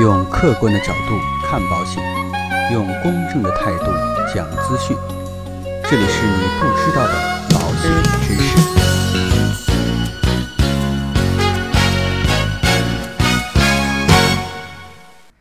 用客观的角度看保险，用公正的态度讲资讯。这里是你不知道的保险知识。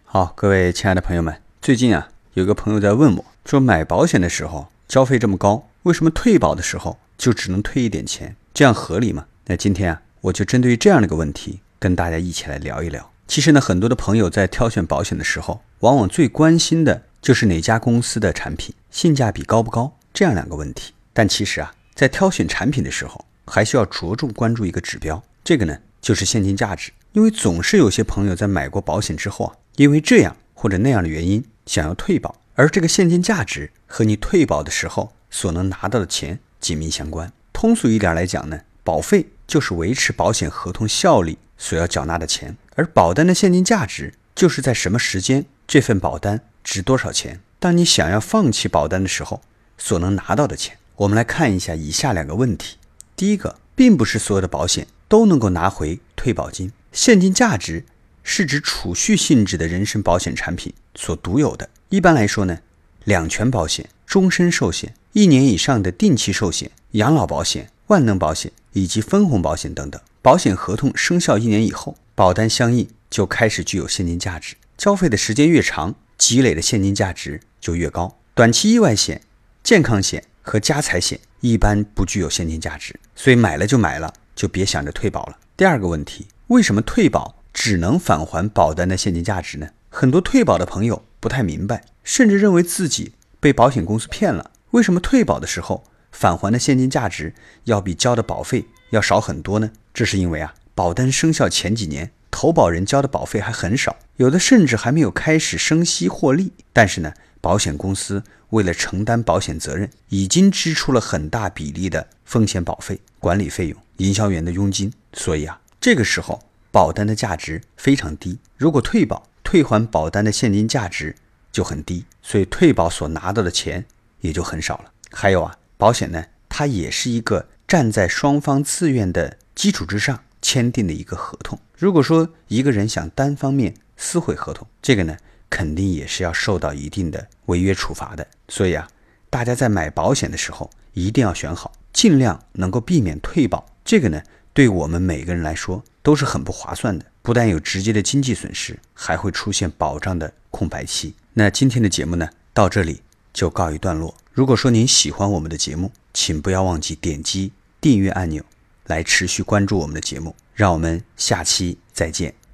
好，各位亲爱的朋友们，最近啊，有个朋友在问我，说买保险的时候交费这么高，为什么退保的时候就只能退一点钱？这样合理吗？那今天啊，我就针对这样的一个问题，跟大家一起来聊一聊。其实呢，很多的朋友在挑选保险的时候，往往最关心的就是哪家公司的产品性价比高不高这样两个问题。但其实啊，在挑选产品的时候，还需要着重关注一个指标，这个呢就是现金价值。因为总是有些朋友在买过保险之后啊，因为这样或者那样的原因想要退保，而这个现金价值和你退保的时候所能拿到的钱紧密相关。通俗一点来讲呢，保费就是维持保险合同效力所要缴纳的钱，而保单的现金价值就是在什么时间这份保单值多少钱。当你想要放弃保单的时候所能拿到的钱。我们来看一下以下两个问题：第一个，并不是所有的保险都能够拿回退保金。现金价值是指储蓄性质的人身保险产品所独有的。一般来说呢，两全保险、终身寿险、一年以上的定期寿险、养老保险、万能保险以及分红保险等等，保险合同生效一年以后，保单相应就开始具有现金价值。交费的时间越长，积累的现金价值就越高。短期意外险、健康险和家财险一般不具有现金价值，所以买了就买了，就别想着退保了。第二个问题。为什么退保只能返还保单的现金价值呢？很多退保的朋友不太明白，甚至认为自己被保险公司骗了。为什么退保的时候返还的现金价值要比交的保费要少很多呢？这是因为啊，保单生效前几年，投保人交的保费还很少，有的甚至还没有开始生息获利。但是呢，保险公司为了承担保险责任，已经支出了很大比例的风险保费、管理费用、营销员的佣金，所以啊。这个时候，保单的价值非常低。如果退保，退还保单的现金价值就很低，所以退保所拿到的钱也就很少了。还有啊，保险呢，它也是一个站在双方自愿的基础之上签订的一个合同。如果说一个人想单方面撕毁合同，这个呢，肯定也是要受到一定的违约处罚的。所以啊，大家在买保险的时候一定要选好，尽量能够避免退保。这个呢。对我们每个人来说都是很不划算的，不但有直接的经济损失，还会出现保障的空白期。那今天的节目呢，到这里就告一段落。如果说您喜欢我们的节目，请不要忘记点击订阅按钮，来持续关注我们的节目。让我们下期再见。